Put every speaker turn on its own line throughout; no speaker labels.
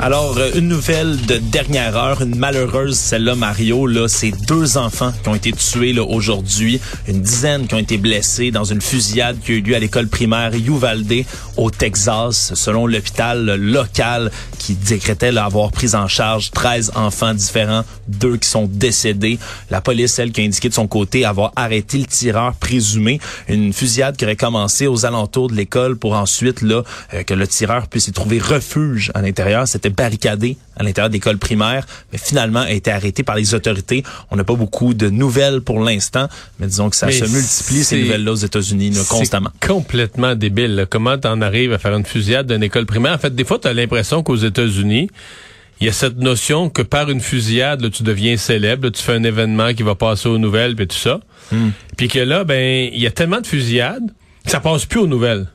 Alors, euh, une nouvelle de dernière heure, une malheureuse, celle-là, Mario, là, c'est deux enfants qui ont été tués là, aujourd'hui, une dizaine qui ont été blessés dans une fusillade qui a eu lieu à l'école primaire Uvalde au Texas, selon l'hôpital local qui décrétait là, avoir pris en charge 13 enfants différents, deux qui sont décédés. La police, elle, qui a indiqué de son côté avoir arrêté le tireur présumé, une fusillade qui aurait commencé aux alentours de l'école pour ensuite là euh, que le tireur puisse y trouver refuge à l'intérieur. Barricadé à l'intérieur d'école primaire, mais finalement a été arrêté par les autorités. On n'a pas beaucoup de nouvelles pour l'instant, mais disons que ça
Mais
se multiplie ces nouvelles-là aux États-Unis constamment.
Complètement débile. là. Comment t'en arrives à faire une fusillade d'une école primaire? En fait, des fois, t'as l'impression qu'aux États-Unis, il y a cette notion que par une fusillade, là, tu deviens célèbre, là, tu fais un événement qui va passer aux nouvelles, puis tout ça.
Hmm.
Puis que là, ben, il y a tellement de fusillades que ça passe plus aux nouvelles.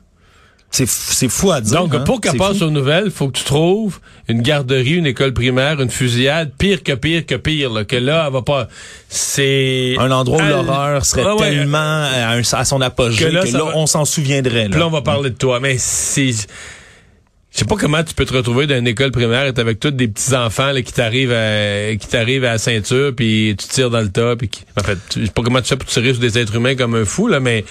C'est fou à dire.
Donc,
hein?
pour qu'elle passe
fou.
aux nouvelles, faut que tu trouves une garderie, une école primaire, une fusillade, pire que pire que pire, là, que là, elle va pas... C'est...
un endroit où l'horreur serait
Ah ouais,
tellement à, un- à son apogée
que
que
là, va-
on s'en souviendrait.
Là,
Là.
on va parler de toi. Mais c'est. Je sais pas comment tu peux te retrouver dans une école primaire et t'es avec tous des petits enfants là, qui t'arrivent à qui t'arrivent à la ceinture puis tu tires dans le tas puis qui- en fait je sais pas comment tu fais pour tirer sur des êtres humains comme un fou là mais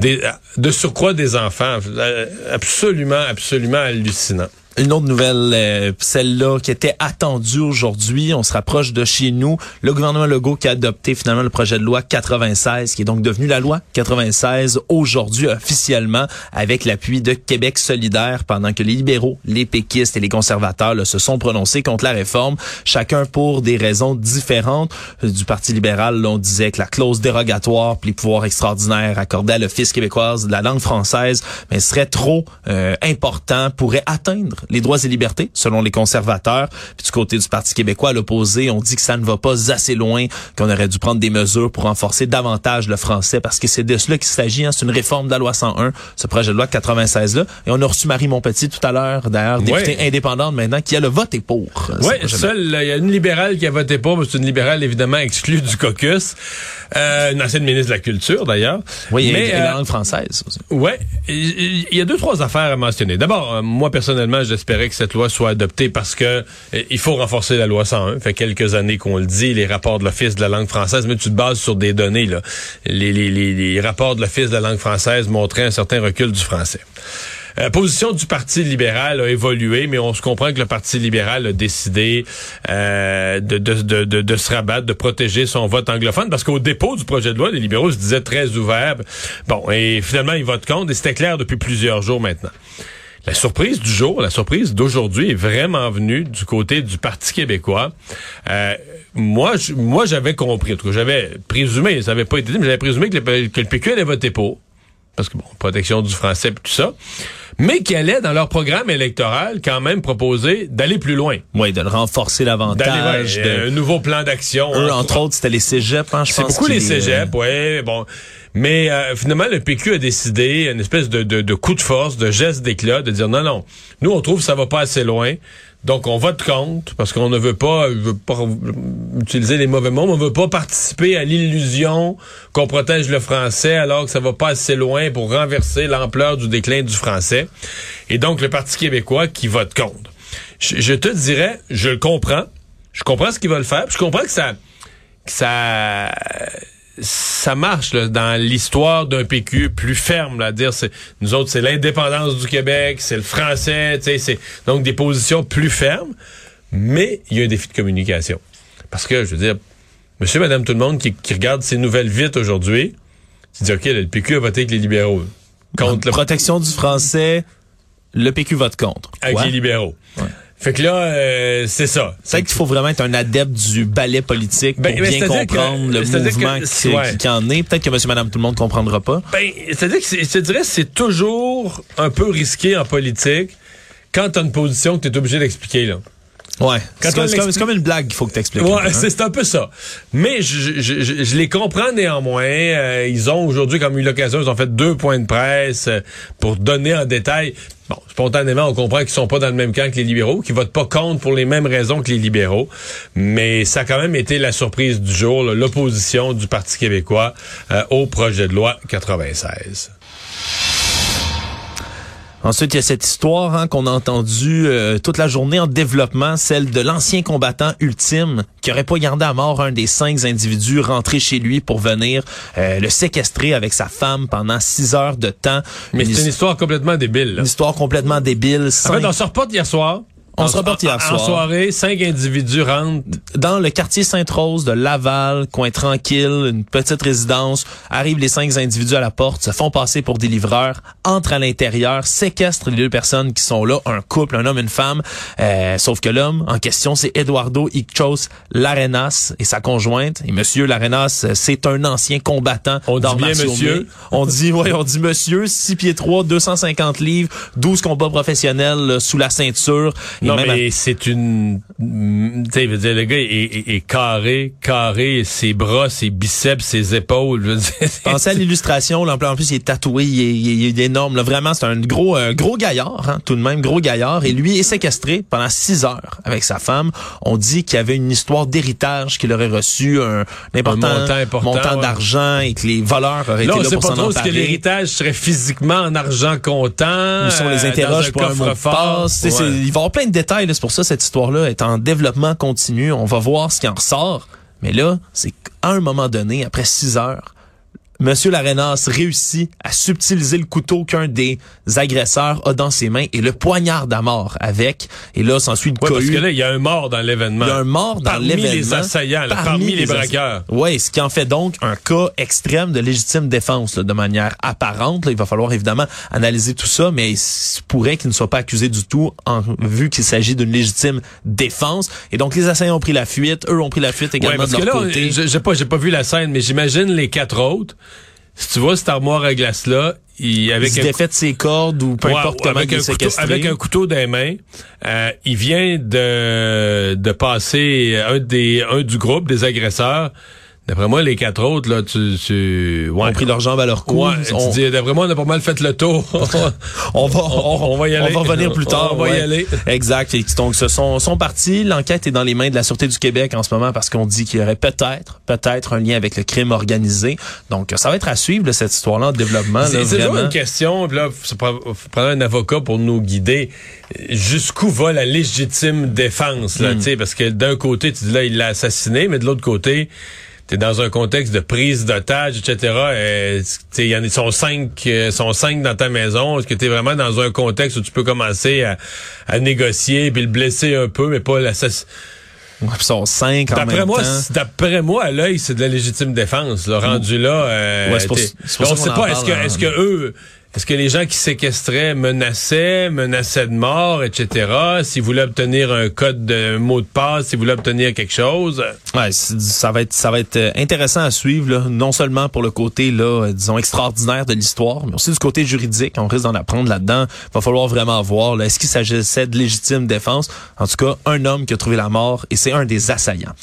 des, de surcroît des enfants euh, absolument absolument hallucinant.
Une autre nouvelle, euh, celle-là qui était attendue aujourd'hui, on se rapproche de chez nous. Le gouvernement Legault qui a adopté finalement le projet de loi 96, qui est donc devenu la loi 96 aujourd'hui officiellement avec l'appui de Québec solidaire pendant que les libéraux, les péquistes et les conservateurs là, se sont prononcés contre la réforme, chacun pour des raisons différentes. Du Parti libéral, là, on disait que la clause dérogatoire pour les pouvoirs extraordinaires accordés à l'Office québécoise de la langue française mais serait trop euh, important, pourrait atteindre les droits et libertés, selon les conservateurs. Puis du côté du Parti québécois, à l'opposé, on dit que ça ne va pas assez loin, qu'on aurait dû prendre des mesures pour renforcer davantage le français, parce que c'est de cela qu'il s'agit. Hein. C'est une réforme de la loi 101, ce projet de loi 96-là. Et on a reçu Marie Montpetit tout à l'heure, d'ailleurs, députée
Ouais.
indépendante maintenant, qui a le voté pour. euh,
Oui,
projet de loi.
seul, il y a une libérale qui a voté pour, mais c'est une libérale évidemment exclue du caucus. Euh, une ancienne ministre de la Culture, d'ailleurs.
Oui,
mais,
et
euh,
la langue française aussi.
Il il y a deux trois affaires à mentionner. D'abord, euh, moi personnellement, j'espérais que cette loi soit adoptée parce que euh, il faut renforcer la loi 101. Ça fait quelques années qu'on le dit, les rapports de l'Office de la langue française, mais tu te bases sur des données là. Les, les, les, les rapports de l'Office de la langue française montraient un certain recul du français. La position du Parti libéral a évolué, mais on se comprend que le Parti libéral a décidé euh, de, de, de, de se rabattre, de protéger son vote anglophone, parce qu'au dépôt du projet de loi, les libéraux se disaient très ouverts. Bon, et finalement, ils votent contre, et c'était clair depuis plusieurs jours maintenant. La surprise du jour, la surprise d'aujourd'hui est vraiment venue du côté du Parti québécois. Euh, moi, moi, j'avais compris, en tout cas, j'avais présumé, ça n'avait pas été dit, mais j'avais présumé que le, que le PQ allait voter pour. Parce que bon, protection du français et tout ça, mais qui allait dans leur programme électoral quand même proposer d'aller plus loin,
Oui, de le renforcer davantage.
ouais,
de...
un nouveau plan d'action.
Eux,
entre-
autres, c'était les cégeps, hein, je
c'est
pense.
beaucoup
qui
les
euh,
cégeps, ouais, bon. Mais euh, finalement, le PQ a décidé, une espèce de, de, de coup de force, de geste d'éclat, de dire non, non, nous on trouve que ça va pas assez loin, donc on vote contre parce qu'on ne veut pas, pas utiliser les mauvais mots, mais on veut pas participer à l'illusion qu'on protège le français alors que ça va pas assez loin pour renverser l'ampleur du déclin du français. Et donc le Parti québécois qui vote contre. Je, je te dirais, je le comprends, je comprends ce qu'ils veulent faire, je comprends que ça, que ça ça marche là, dans l'histoire d'un PQ plus ferme, là, à dire c'est nous autres c'est l'indépendance du Québec, c'est le français, tu sais, c'est donc des positions plus fermes, mais il y a un défi de communication. Parce que je veux dire, monsieur, madame, tout le monde qui, qui regarde ces nouvelles vite aujourd'hui, tu dis OK, là, le PQ a voté avec les libéraux. Contre le
Protection du français, le PQ vote contre.
avec
Ouais.
les libéraux. Fait que là, euh, c'est ça.
C'est vrai qu'il faut vraiment être un adepte du ballet politique pour
Ben,
bien
que-
comprendre le mouvement
que-
qui,
ouais.
qui- qui en est. Peut-être que monsieur, madame, tout le monde comprendra pas.
Ben, c'est-à-dire que c'est- je te dirais c'est toujours un peu risqué en politique quand t'as une position que t'es obligé d'expliquer, là.
Ouais. C'est comme, une blague qu'il faut que tu expliques.
Ouais, c'est c'est un peu ça. Mais je, je, je, je les comprends néanmoins. Euh, ils ont aujourd'hui, comme eu l'occasion, ils ont fait deux points de presse euh, pour donner en détail. Bon, spontanément, on comprend qu'ils sont pas dans le même camp que les libéraux, qu'ils votent pas contre pour les mêmes raisons que les libéraux. Mais ça a quand même été la surprise du jour, l'opposition du Parti québécois euh, au projet de loi 96.
Ensuite, il y a cette histoire hein, qu'on a entendue euh, toute la journée en développement, celle de l'ancien combattant ultime qui aurait pas gardé à mort un des cinq individus rentrés chez lui pour venir euh, le séquestrer avec sa femme pendant six heures de temps.
Mais c'est une histoire complètement débile. Là.
une histoire complètement débile.
En
Cinq-
fait, on se reporte hier soir.
On se reporte hier soir.
En soirée, cinq individus rentrent.
dans le quartier Sainte-Rose de Laval, coin tranquille, une petite résidence, arrivent les cinq individus à la porte, se font passer pour des livreurs, entrent à l'intérieur, séquestrent les deux personnes qui sont là, un couple, un homme, une femme, euh, sauf que l'homme en question, c'est Eduardo Ichos Larenas et sa conjointe. Et monsieur Larenas, euh, c'est un ancien combattant
On dit bien monsieur.
On dit, ouais, on dit monsieur, 6 pieds 3, 250 livres, 12 combats professionnels là, sous la ceinture. Et
Non,
même à-
mais c'est une... mm, Tu sais, je veux dire, le gars est, est- est carré, carré, ses bras, ses biceps, ses épaules. je veux dire,
Pensez à l'illustration, là, en plus il est tatoué, il est, il est- il est énorme. Là, vraiment, c'est un gros un gros gaillard, hein, tout de même, gros gaillard. Et lui est séquestré pendant six heures avec sa femme. On dit qu'il y avait une histoire d'héritage qu'il aurait reçu un, important,
Un montant important,
montant
ouais.
d'argent et que les voleurs auraient
Là,
été là pour
pas
s'en
trop ce que
emparer.
l'héritage serait physiquement en argent comptant.
Où sont les
euh,
interroges pour un mot de passe.
Ouais.
c'est- Il va y avoir plein de détails. là. C'est pour ça cette histoire-là est en développement continu. On va voir ce qui en ressort. Mais là, c'est qu'à un moment donné, après six heures, Monsieur Larenas réussit à subtiliser le couteau qu'un des agresseurs a dans ses mains et le poignarde à mort avec. Et là, s'ensuit une
Ouais, parce que là, il y a un mort dans l'événement.
Il y a un mort dans
Parmi
l'événement.
les assaillants, là, parmi, les braqueurs.
Ouais, ce qui en fait donc un cas extrême de légitime défense là, de manière apparente. là. il va falloir évidemment analyser tout ça, mais il se pourrait qu'il ne soit pas accusé du tout en vu qu'il s'agit d'une légitime défense. Et donc les assaillants ont pris la fuite, eux ont pris la fuite
Ouais,
également
parce
de
que
leur
là,
côté.
je- j'ai pas, j'ai pas vu la scène, mais j'imagine les quatre autres. Si tu vois cette armoire à glace là, il avec
il
un
défait de ses cordes ou peu
Ouais,
importe comment
avec
il
un couteau, avec un couteau dans les mains, euh, il vient de de passer un des un du groupe des agresseurs. D'après moi, les quatre autres là, tu, tu ouais.
ont pris leurs jambes à leur cou.
Ouais,
On-
tu dis, d'après moi, on a pas mal fait le tour.
on va,
on va y aller.
On va revenir plus tard.
On va y aller.
Exact. Et donc, ce sont, sont partis. L'enquête est dans les mains de la Sûreté du Québec en ce moment parce qu'on dit qu'il y aurait peut-être, peut-être un lien avec le crime organisé. Donc, ça va être à suivre, là, cette histoire-là en développement.
C'est toujours une question, puis là, faut prendre un avocat pour nous guider. Jusqu'où va la légitime défense,
Hmm.
là, tu sais, parce que d'un côté, tu dis là, il l'a assassiné, mais de l'autre côté, t'es dans un contexte de prise d'otage, etc. Il y en a, ils sont cinq, euh, sont cinq dans ta maison. Est-ce que t'es vraiment dans un contexte où tu peux commencer à, à négocier puis le blesser un peu, mais pas
puis ils sont cinq en
D'après
même
moi,
temps.
d'après moi, à l'œil, c'est de la légitime défense. Là, rendu là, euh,
Ouais, c'est pour- c'est pour
on
ça
sait pas. Est-ce que,
parle,
est-ce
hein.
que eux, est-ce que les gens qui séquestraient menaçaient, menaçaient de mort, etc. S'ils voulaient obtenir un code de mot de passe, s'ils voulaient obtenir quelque chose.
Ouais, c'est- ça va être ça va être euh, intéressant à suivre non seulement pour le côté là euh, disons extraordinaire de l'histoire, mais aussi du côté juridique, on risque d'en apprendre là-dedans. Va falloir vraiment voir est-ce qu'il s'agissait de légitime défense? En tout cas, un homme qui a trouvé la mort et c'est un des assaillants.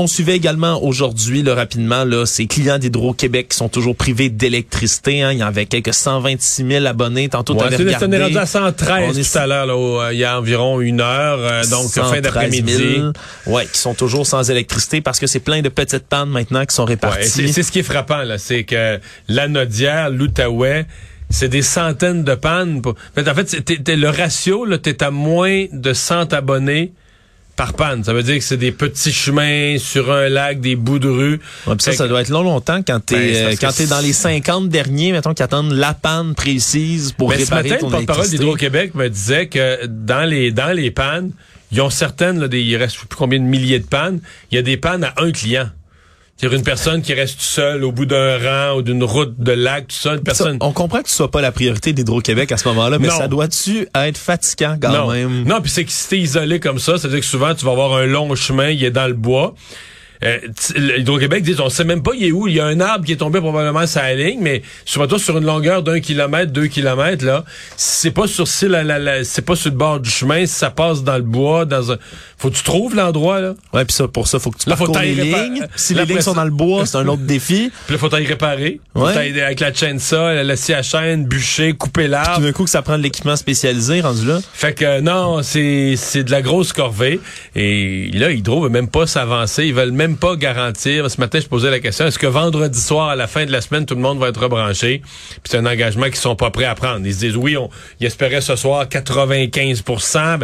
On suivait également aujourd'hui, là, rapidement, là, ces clients d'Hydro-Québec qui sont toujours privés d'électricité. Hein. Il y en avait quelques 126 000 abonnés. Tantôt,
Ouais,
regardé.
on est rendu à 113
On est-
tout à l'heure, là, euh, il y a environ une heure, euh, donc fin
113
d'après-midi.
000, Ouais, qui sont toujours sans électricité parce que c'est plein de petites pannes maintenant qui sont
Ouais,
réparties.
c'est c'est ce qui est frappant, là, c'est que l'Anodière, l'Outaouais, c'est des centaines de pannes. pour- En fait, le ratio, là, t'es à moins de 100 abonnés par panne. Ça veut dire que c'est des petits chemins sur un lac, des bouts de rue.
Ouais, ça, ça doit être long longtemps quand t'es
Ben,
euh, quand t'es dans les 50 derniers, mettons, qui attendent la panne précise pour
Mais ce
réparer
matin,
ton
le porte-parole d'Hydro-Québec me disait que dans les dans les pannes, ils ont certaines, là, des, il reste plus combien de milliers de pannes, il y a des pannes à un client. C'est-à-dire une personne qui reste seule au bout d'un rang ou d'une route de lac, tout ça, une
Ça,
personne...
on comprend que ce soit pas la priorité d'Hydro-Québec à ce moment-là, mais
Non.
ça doit-tu être fatigant quand
non,
même?
non puis c'est que si t'es isolé comme ça, ça veut dire que souvent, tu vas avoir un long chemin, il est dans le bois. Euh, Hydro-Québec dit, on sait même pas il est où. Il y a un arbre qui est tombé probablement sur la ligne, mais surtout sur une longueur d'un kilomètre, deux kilomètres, là, c'est pas sur si la, la- la- c'est pas sur le bord du chemin, si ça passe dans le bois, dans un, faut que tu trouves l'endroit, là.
Ouais, puis ça, pour ça, faut que tu
Là, faut
les lignes. Si
Là,
les lignes sont dans le bois, c'est un autre défi.
Puis là, faut t'aller réparer. Faut
Ouais.
t'aller avec la chaîne ça, la, scie à chaîne, bûcher, couper
Tout
l'arbre.
d'un coup, que ça prend de l'équipement spécialisé rendu là.
Fait que non, c'est c'est de la grosse corvée. Et là, Hydro veut même pas s'avancer. Ils veulent même pas garantir. Ce matin, je posais la question est-ce que vendredi soir, à la fin de la semaine, tout le monde va être rebranché? Puis c'est un engagement qu'ils sont pas prêts à prendre. Ils se disent oui, on, ils espéraient ce soir 95%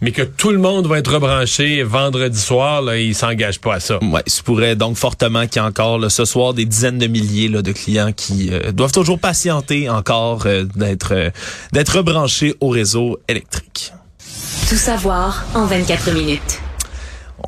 mais que tout le monde va être rebranché vendredi soir. Là, ils s'engagent pas à ça.
Ouais, il se pourrait donc fortement qu'il y ait encore là, ce soir des dizaines de milliers là, de clients qui euh, doivent toujours patienter encore euh, d'être euh, d'être rebranchés au réseau électrique.
Tout savoir en 24 minutes.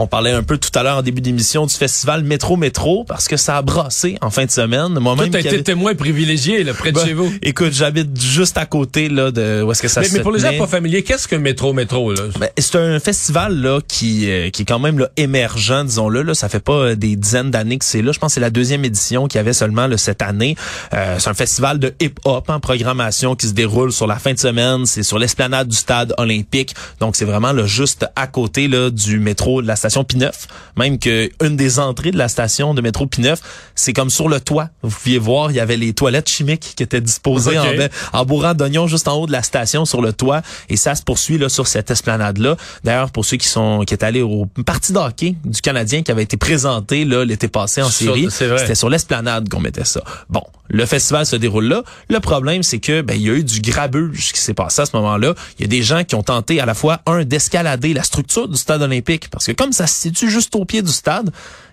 On parlait un peu tout à l'heure en début d'émission du festival Métro Métro parce que ça a brassé en fin de semaine. Moi-même
t'as été témoin privilégié là, près de
Ben,
chez vous.
Écoute, j'habite juste à côté là de où est-ce que ça
Mais,
se
mais pour les gens pas familiers, qu'est-ce que métro métro là?
Ben, c'est un festival là qui euh, qui est quand même là, émergent, disons-le. Là, ça fait pas euh, des dizaines d'années que c'est là. Je pense que c'est la deuxième édition qu'il y avait seulement là, cette année. Euh, c'est un festival de hip-hop en programmation qui se déroule sur la fin de semaine. C'est sur l'esplanade du stade olympique. Donc c'est vraiment là, juste à côté là, du métro de la station P9. Même que une des entrées de la station de métro P9, c'est comme sur le toit. Vous pouviez voir, il y avait les toilettes chimiques qui étaient disposées en, en bourrant d'oignons juste en haut de la station sur le toit et ça se poursuit là sur cette esplanade là. D'ailleurs pour ceux qui sont qui est allés au parti de hockey du Canadien qui avait été présenté là l'été passé en série, c'était sur l'esplanade qu'on mettait ça. Bon, le festival se déroule là. Le problème c'est que ben il y a eu du grabuge qui s'est passé à ce moment-là. Il y a des gens qui ont tenté à la fois un d'escalader la structure du stade olympique parce que comme ça se situe juste au pied du stade,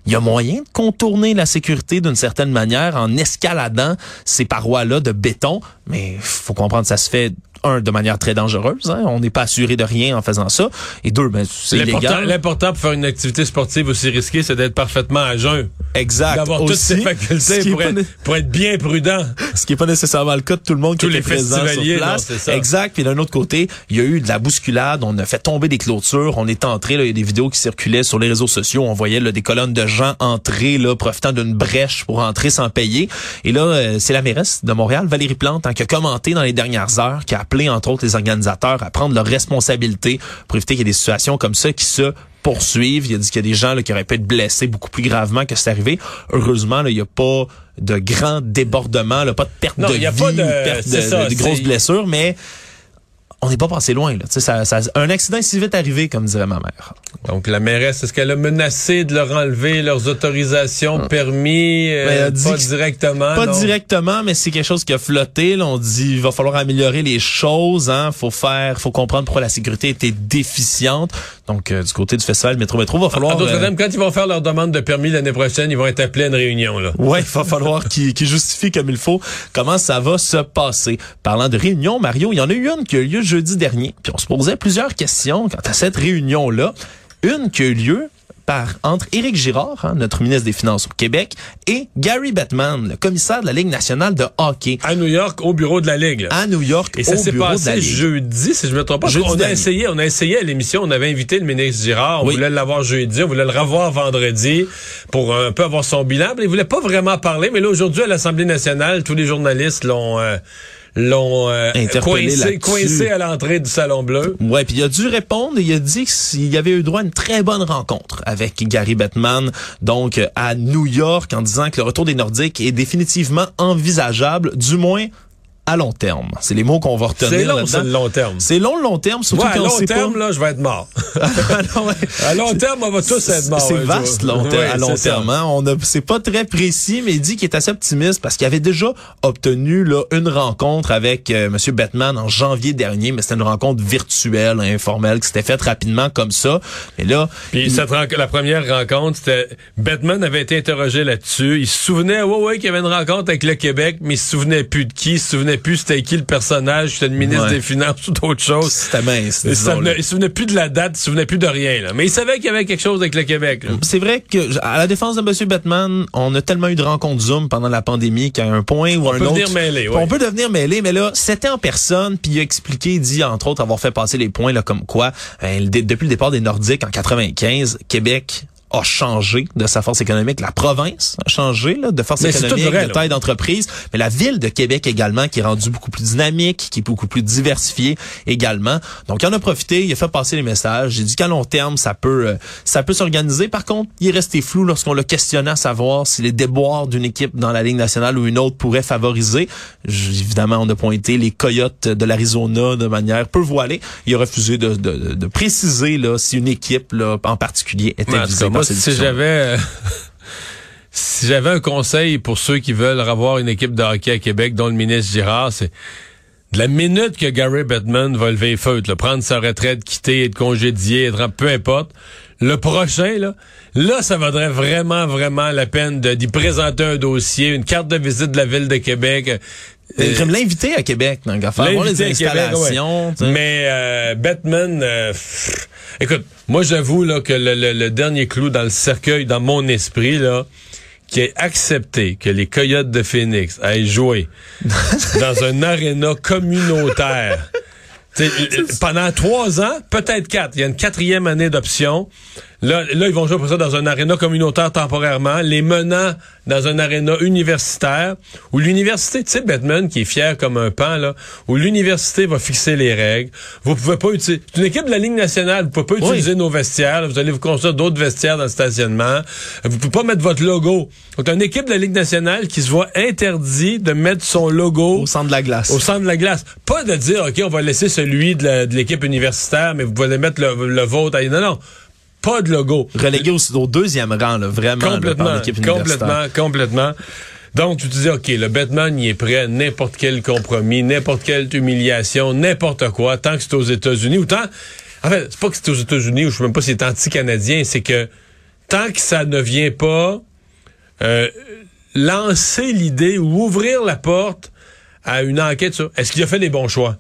il y a moyen de contourner la sécurité d'une certaine manière en escaladant ces parois-là de béton, mais faut comprendre ça se fait un de manière très dangereuse, hein. on n'est pas assuré de rien en faisant ça, et deux ben c'est
L'important,
illégal.
l'important pour faire une activité sportive aussi risquée, c'est d'être parfaitement à jeun.
Exact.
D'avoir toutes ses facultés pour être, pour être bien prudent.
ce qui est pas nécessairement le cas de tout le monde
Tous
qui
les
était présent sur place.
non, ça.
Exact. Puis d'un autre côté, il y a eu de la bousculade. On a fait tomber des clôtures. On est entré. Il y a des vidéos qui circulaient sur les réseaux sociaux. On voyait là, des colonnes de gens entrer, là, profitant d'une brèche pour entrer sans payer. Et là, euh, c'est la mairesse de Montréal, Valérie Plante, hein, qui a commenté dans les dernières heures, qui a appelé entre autres les organisateurs à prendre leurs responsabilités pour éviter qu'il y ait des situations comme ça qui se poursuivent. Il a dit qu'il y a des gens là, qui auraient pu être blessés beaucoup plus gravement que c'est arrivé. Heureusement, là, il n'y a pas de grands débordements, là, pas de perte
Non,
de
il y a
vie,
pas de-
perte de,
ça,
de- de grosses blessures, mais on n'est pas passé loin. Là. Tu sais, Ça, ça, un accident est si vite arrivé, comme dirait ma mère.
Donc, la mairesse, est-ce qu'elle a menacé de leur enlever leurs autorisations, permis, euh,
Ben, elle a dit
pas
que-
directement?
Pas
non?
directement, mais c'est quelque chose qui a flotté. Là, on dit il va falloir améliorer les choses. Hein. Faut faire, faut comprendre pourquoi la sécurité était déficiente. Donc, euh, du côté du festival Métro Métro, va falloir. Euh,
quand ils vont faire leur demande de permis l'année prochaine, ils vont être appelés à une réunion, là.
Ouais, il va falloir qu'il qu'il justifie comme il faut comment ça va se passer. Parlant de réunion, Mario, il y en a eu une qui a eu lieu jeudi dernier. Puis on se posait plusieurs questions quant à cette réunion-là. Une qui a eu lieu par, entre Éric Girard, hein, notre ministre des Finances au Québec, et Gary Bettman, le commissaire de la Ligue nationale de hockey,
À New York, au bureau de la Ligue, là.
à New York,
Et ça
au
s'est
bureau de la
passé jeudi, si je me trompe pas.
Jeudi
on a essayé, on a essayé à l'émission, on avait invité le ministre Girard, on
Oui.
voulait l'avoir jeudi, on voulait le revoir vendredi pour un peu avoir son bilan. Mais il voulait pas vraiment parler, mais là aujourd'hui à l'Assemblée nationale, tous les journalistes l'ont euh, l'ont euh,
Interpellé
coincé, coincé à l'entrée du Salon Bleu.
Ouais, puis il a dû répondre. et Il a dit qu'il y avait eu droit à une très bonne rencontre avec Gary Bettman, donc euh, à New York, en disant que le retour des Nordiques est définitivement envisageable, du moins à long terme. C'est les mots qu'on va retenir.
C'est long, c'est le long terme.
C'est long, le long terme, surtout
Ouais, à long terme,
pas.
là, je vais être mort.
Ah non, ouais.
à long terme, on va tous être morts.
C'est
un
vaste long terme,
Ouais,
à long terme. hein. On a, c'est pas très précis, mais il dit qu'il est assez optimiste parce qu'il avait déjà obtenu là une rencontre avec euh, Monsieur Bettman en janvier dernier, mais c'était une rencontre virtuelle, informelle, qui s'était faite rapidement comme ça. Mais là,
Puis cette la première rencontre, c'était Batman avait été interrogé là-dessus. Il se souvenait, ouais, ouais, qu'il y avait une rencontre avec le Québec, mais il se souvenait plus de qui, il se souvenait plus c'était qui le personnage, c'était le ministre
Ouais.
des Finances ou d'autres choses.
c'était mince.
Il
disons-le.
souvenait, il se souvenait plus de la date, il se souvenait plus de rien, là. Mais il savait qu'il y avait quelque chose avec le Québec.
C'est vrai que à la défense de Monsieur Batman, on a tellement eu de rencontres Zoom pendant la pandémie qu'à un point ou
On
un
peut
autre,
venir mêler, ouais.
on peut devenir mêlé. Mais là, c'était en personne, puis il a expliqué, il dit entre autres avoir fait passer les points là comme quoi dé- depuis le départ des Nordiques en 95, Québec a changé de sa force économique. La province a changé là, de force
Mais
économique,
vrai,
de taille d'entreprise. Mais la ville de Québec également, qui est rendue beaucoup plus dynamique, qui est beaucoup plus diversifiée également. Donc, il en a profité, il a fait passer les messages. J'ai dit qu'à long terme, ça peut, euh, ça peut s'organiser. Par contre, il est resté flou lorsqu'on l'a questionné à savoir si les déboires d'une équipe dans la Ligue nationale ou une autre pourraient favoriser. Évidemment, on a pointé les Coyotes de l'Arizona de manière peu voilée. Il a refusé de, de, de préciser là, si une équipe là, en particulier était visée
si j'avais euh, si j'avais un conseil pour ceux qui veulent avoir une équipe de hockey à Québec, dont le ministre Girard, c'est de la minute que Gary Bettman va lever les feutres, prendre sa retraite, quitter, être congédié, être peu importe, le prochain, là, là, ça vaudrait vraiment, vraiment la peine d'y présenter un dossier, une carte de visite de la ville de Québec. euh,
Euh, l'inviter à Québec, donc à faire voir les
Québec,
installations.
ouais. Mais euh, Batman, euh, pff, écoute, moi j'avoue là que le, le- le dernier clou dans le cercueil, dans mon esprit là, qui est accepté que les Coyotes de Phoenix aillent jouer dans un aréna communautaire. Sais, pendant trois ans, peut-être quatre. Il y a une quatrième année d'option. Là, là, ils vont jouer pour ça dans un aréna communautaire temporairement, les menant dans un aréna universitaire, où l'université, tu sais, Batman, qui est fier comme un pan, là, où l'université va fixer les règles. Vous pouvez pas utiliser... C'est une équipe de la Ligue nationale, vous pouvez pas
Oui.
utiliser nos vestiaires, là. vous allez vous construire d'autres vestiaires dans le stationnement. Vous pouvez pas mettre votre logo. Donc, une équipe de la Ligue nationale qui se voit interdit de mettre son logo
Au centre de la glace.
au centre de la glace. Pas de dire, OK, on va laisser celui de l'équipe universitaire, mais vous pouvez mettre le, le vôtre. Non, non. Pas de logo.
Relégué au, au deuxième rang, là, vraiment, là, par
Complètement.
l'équipe.
Complètement, complètement. Donc, tu te dis, OK, le Batman, il est prêt n'importe quel compromis, n'importe quelle humiliation, n'importe quoi, tant que c'est aux États-Unis, ou tant... En fait, c'est pas que c'est aux États-Unis, ou je sais même pas si c'est anti-canadien, c'est que tant que ça ne vient pas euh, lancer l'idée ou ouvrir la porte à une enquête sur est-ce qu'il a fait les bons choix?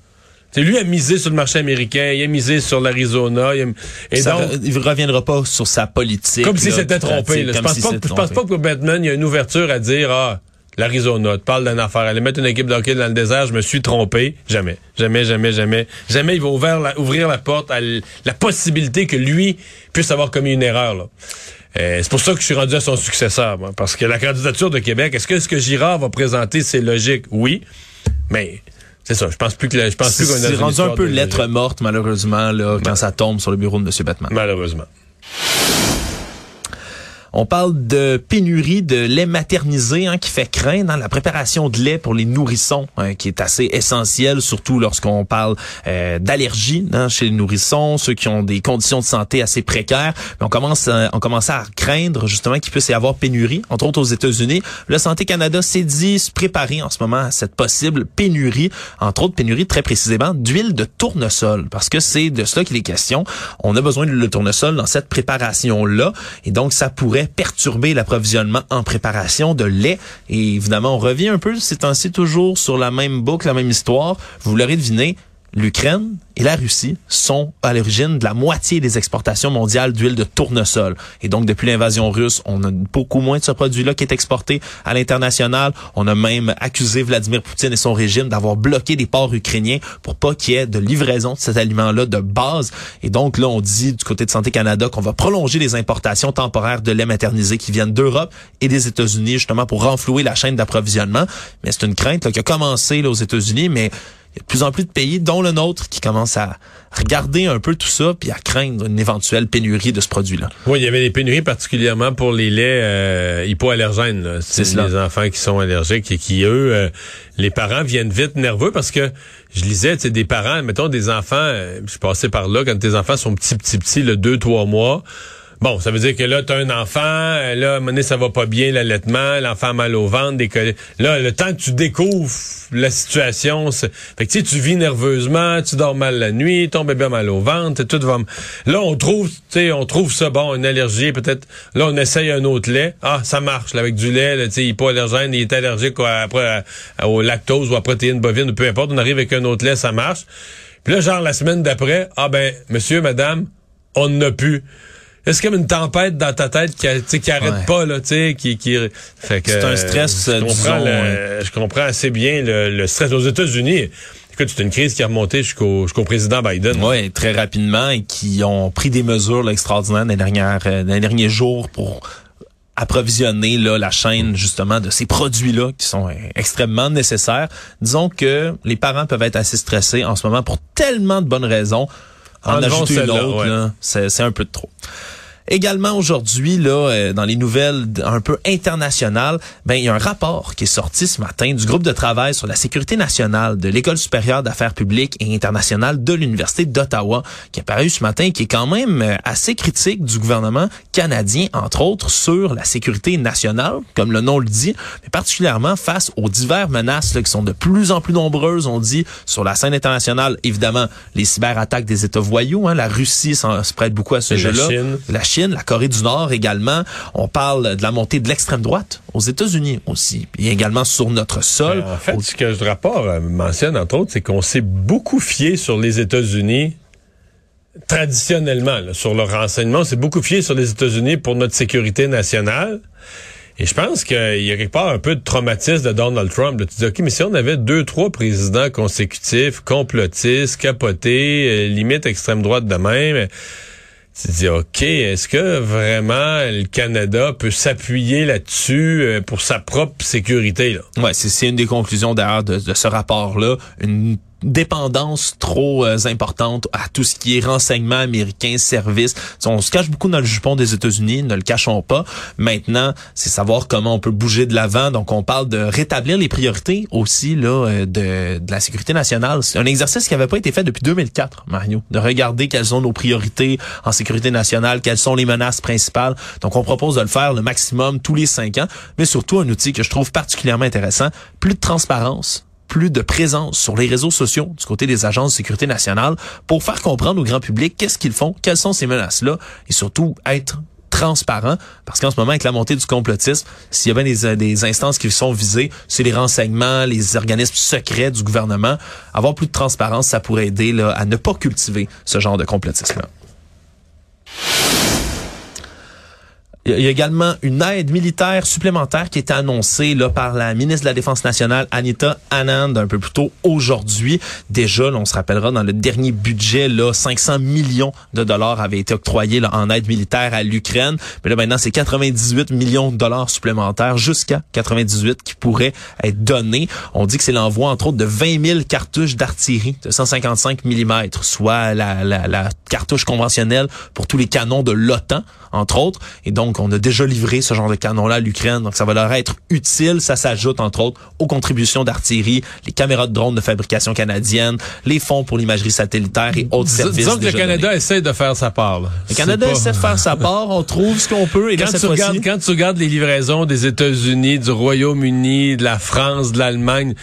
C'est lui a misé sur le marché américain, il a misé sur l'Arizona, il a- et
Ça
donc
re- il reviendra pas sur sa politique.
comme s'il s'était trompé. là. Je pense pas,
s'était
je pense pas que Batman, il y a une ouverture à dire ah l'Arizona, tu parles d'une affaire, aller mettre une équipe de hockey dans le désert, je me suis trompé. Jamais, jamais, jamais, jamais, jamais. Il va ouvrir la, ouvrir la porte à la possibilité que lui puisse avoir commis une erreur. Là. Euh, c'est pour ça que je suis rendu à son successeur, moi, parce que la candidature de Québec, est-ce que ce que Girard va présenter, c'est logique Oui, mais c'est ça. Je pense plus que la- je pense plus qu'on une
rendu un peu lettre morte, malheureusement, là, quand ça tombe sur le bureau de M. Batman.
Malheureusement.
On parle de pénurie de lait maternisé hein, qui fait craindre dans la préparation de lait pour les nourrissons, hein, qui est assez essentiel, surtout lorsqu'on parle euh, d'allergie hein, chez les nourrissons, ceux qui ont des conditions de santé assez précaires. On commence, à, on commence à craindre justement qu'il puisse y avoir pénurie, entre autres aux États-Unis. Le Santé Canada s'est dit préparer en ce moment à cette possible pénurie, entre autres pénurie très précisément d'huile de tournesol, parce que c'est de cela qu'il est question. On a besoin d'huile de tournesol dans cette préparation-là, et donc ça pourrait perturber l'approvisionnement en préparation de lait. Et évidemment, on revient un peu ces temps-ci toujours sur la même boucle, la même histoire. Vous l'aurez deviné, l'Ukraine et la Russie sont à l'origine de la moitié des exportations mondiales d'huile de tournesol. Et donc, depuis l'invasion russe, on a beaucoup moins de ce produit-là qui est exporté à l'international. On a même accusé Vladimir Poutine et son régime d'avoir bloqué des ports ukrainiens pour pas qu'il y ait de livraison de cet aliment-là de base. Et donc, là, on dit du côté de Santé Canada qu'on va prolonger les importations temporaires de lait maternisé qui viennent d'Europe et des États-Unis, justement, pour renflouer la chaîne d'approvisionnement. Mais c'est une crainte là, qui a commencé là, aux États-Unis, mais il y a de plus en plus de pays, dont le nôtre, qui commencent à regarder un peu tout ça puis à craindre une éventuelle pénurie de ce produit-là.
Oui, il y avait des pénuries particulièrement pour les laits euh, hypoallergènes. C'est les enfants qui sont allergiques et qui, eux, euh, les parents viennent vite nerveux parce que je lisais, tu des parents, mettons des enfants, euh, je passais par là quand tes enfants sont petits, petits, petits, le deux, trois mois. Bon, ça veut dire que là, tu as un enfant, euh, là, à ça va pas bien, l'allaitement, l'enfant a mal au ventre, des Là, le temps que tu découvres la situation, c'est... Fait que tu tu vis nerveusement, tu dors mal la nuit, ton bébé a mal au ventre, tout va... Là, on trouve, tu sais, on trouve ça, bon, une allergie, peut-être... Là, on essaye un autre lait. Ah, ça marche, avec du lait, tu sais, il est pas allergène, il est allergique après, au lactose ou à protéines bovines, peu importe, on arrive avec un autre lait, ça marche. Puis là, genre, la semaine d'après, ah ben, monsieur, madame, on n'a plus c'est comme une tempête dans ta tête qui, qui arrête pas là, tu sais, qui, qui
fait que c'est un stress.
Je comprends, je comprends assez bien le, stress aux États-Unis. Écoute, c'est une crise qui a remonté jusqu'au jusqu'au président Biden.
Oui, très rapidement et qui ont pris des mesures extraordinaires dans les, dernières, euh, dans les derniers jours pour approvisionner là, la chaîne justement de ces produits-là qui sont extrêmement nécessaires. Disons que les parents peuvent être assez stressés en ce moment pour tellement de bonnes raisons. En, ajouter une autre, c'est un peu de trop. Également aujourd'hui, là, euh, dans les nouvelles un peu internationales, ben il y a un rapport qui est sorti ce matin du groupe de travail sur la sécurité nationale de l'École supérieure d'affaires publiques et internationales de l'Université d'Ottawa, qui est paru ce matin, qui est quand même euh, assez critique du gouvernement canadien, entre autres, sur la sécurité nationale, comme le nom le dit, mais particulièrement face aux diverses menaces là, qui sont de plus en plus nombreuses, on dit, sur la scène internationale. Évidemment, les cyberattaques des États voyous, hein, la Russie se prête beaucoup à ce jeu-là. La Chine la Corée du Nord également. On parle de la montée de l'extrême droite aux États-Unis aussi, et également sur notre sol.
en fait, ce que le rapport euh, mentionne, entre autres, c'est qu'on s'est beaucoup fié sur les États-Unis traditionnellement, sur le renseignement. On s'est beaucoup fié sur les États-Unis pour notre sécurité nationale. Et je pense qu'il y a quelque part un peu de traumatisme de Donald Trump. Tu dis, OK, mais si on avait deux, trois présidents consécutifs, complotistes, capotés, euh, limite extrême droite de même, tu dis, OK, est-ce que vraiment le Canada peut s'appuyer là-dessus euh, pour sa propre sécurité? Là?
Ouais, c'est une des conclusions d'ailleurs de, de, ce rapport-là. Une dépendance trop euh, importante à tout ce qui est renseignement américain, service. On se cache beaucoup dans le jupon des États-Unis, ne le cachons pas. Maintenant, c'est savoir comment on peut bouger de l'avant. Donc, on parle de rétablir les priorités aussi là euh, de, de la sécurité nationale. C'est un exercice qui n'avait pas été fait depuis 2004, Mario, de regarder quelles sont nos priorités en sécurité nationale, quelles sont les menaces principales. Donc, on propose de le faire le maximum tous les cinq ans, mais surtout un outil que je trouve particulièrement intéressant, plus de transparence plus de présence sur les réseaux sociaux du côté des agences de sécurité nationale pour faire comprendre au grand public qu'est-ce qu'ils font, quelles sont ces menaces-là et surtout être transparent, parce qu'en ce moment, avec la montée du complotisme, s'il y a bien des, des, instances qui sont visées, c'est les renseignements, les organismes secrets du gouvernement. Avoir plus de transparence, ça pourrait aider là, à ne pas cultiver ce genre de complotisme-là. Il y a également une aide militaire supplémentaire qui est annoncée là, par la ministre de la Défense nationale, Anita Anand, un peu plus tôt aujourd'hui. Déjà, là, on se rappellera, dans le dernier budget, là, 500 millions de dollars avaient été octroyés là, en aide militaire à l'Ukraine. Mais là, maintenant, c'est 98 millions de dollars supplémentaires, jusqu'à 98 qui pourraient être donnés. On dit que c'est l'envoi, entre autres, de 20 000 cartouches d'artillerie de 155 mm, soit la, la, la cartouche conventionnelle pour tous les canons de l'OTAN, entre autres. Et donc, on a déjà livré ce genre de canon-là à l'Ukraine, donc ça va leur être utile. Ça s'ajoute, entre autres, aux contributions d'artillerie, les caméras de drone de fabrication canadienne, les fonds pour l'imagerie satellitaire et autres services.
Disons que le Canada essaie de faire sa part.
Le Canada essaie de faire sa part, on trouve ce qu'on peut. Et
quand, tu regardes, quand tu regardes les livraisons des États-Unis, du Royaume-Uni, de la France, de l'Allemagne,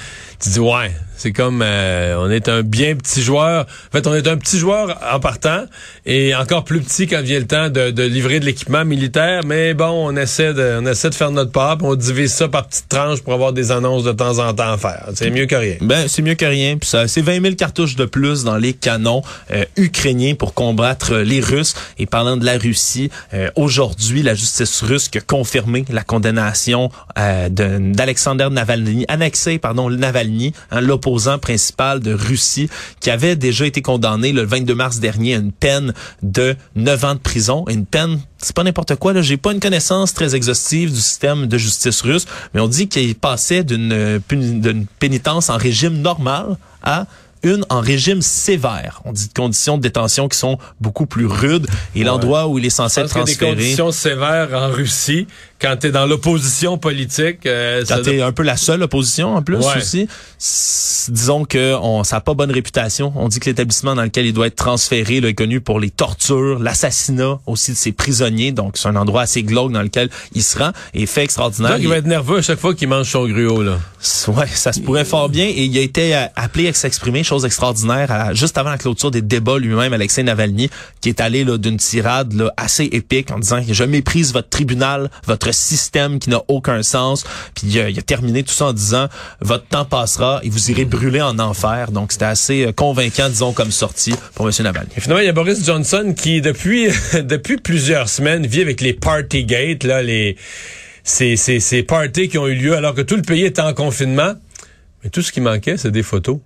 tu dis ouais, c'est comme euh, on est un bien petit joueur. En fait, on est un petit joueur en partant et encore plus petit quand vient le temps de, de livrer de l'équipement militaire. Mais bon, on essaie de, on essaie de faire notre part. on divise ça par petites tranches pour avoir des annonces de temps en temps à faire. C'est mieux que rien.
Ben, c'est mieux que rien. Puis ça, c'est 20 000 cartouches de plus dans les canons euh, ukrainiens pour combattre les Russes. Et parlant de la Russie, euh, aujourd'hui, la justice russe a confirmé la condamnation d'Alexander Navalny, annexé, pardon, Navalny, hein, opposant principal de Russie, qui avait déjà été condamné le 22 mars dernier à une peine de 9 ans de prison, une peine c'est pas n'importe quoi. Là, j'ai pas une connaissance très exhaustive du système de justice russe, mais on dit qu'il passait d'une pénitence en régime normal à une en régime sévère. On dit de conditions de détention qui sont beaucoup plus rudes et l'endroit où il est censé être transféré.
des conditions sévères en Russie quand tu es dans l'opposition politique.
Euh, quand tu es un peu la seule opposition en plus aussi. Disons que on, ça n'a pas bonne réputation. On dit que l'établissement dans lequel il doit être transféré là, est connu pour les tortures, l'assassinat aussi de ses prisonniers. Donc c'est un endroit assez glauque dans lequel il se rend. Et fait extraordinaire.
Donc il, va être nerveux à chaque fois qu'il mange son gruau. Là.
Ouais, ça se pourrait fort bien. Et il a été euh, appelé à s'exprimer, chose extraordinaire, juste avant la clôture des débats lui-même, Alexei Navalny, qui est allé d'une tirade là, assez épique en disant je méprise votre tribunal, votre système qui n'a aucun sens. Puis il a, il a, terminé tout ça en disant votre temps passera et vous irez brûler en enfer. Donc c'était assez euh, convaincant, disons, comme sortie pour M. Navalny.
Et finalement, il y a Boris Johnson qui, depuis depuis plusieurs semaines, vit avec les party gates, là, les ces, ces, ces parties qui ont eu lieu alors que tout le pays était en confinement. Mais tout ce qui manquait, c'est des photos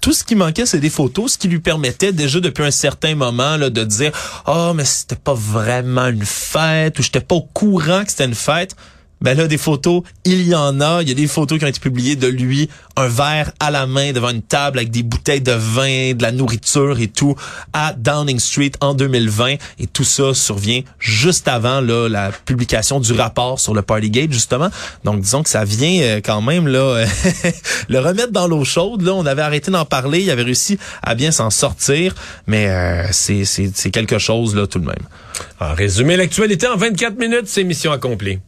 tout ce qui manquait, c'est des photos, ce qui lui permettait déjà depuis un certain moment là, de dire oh mais c'était pas vraiment une fête ou j'étais pas au courant que c'était une fête. Ben là, des photos, il y en a. Il y a des photos qui ont été publiées de lui, un verre à la main devant une table avec des bouteilles de vin, de la nourriture et tout, à Downing Street en 2020. Et tout ça survient juste avant là, la publication du rapport sur le Partygate, justement. Donc, disons que ça vient euh, quand même là le remettre dans l'eau chaude. Là, on avait arrêté d'en parler. Il avait réussi à bien s'en sortir. Mais euh, c'est quelque chose, là, tout de même.
En résumé, l'actualité en 24 minutes, c'est mission accomplie.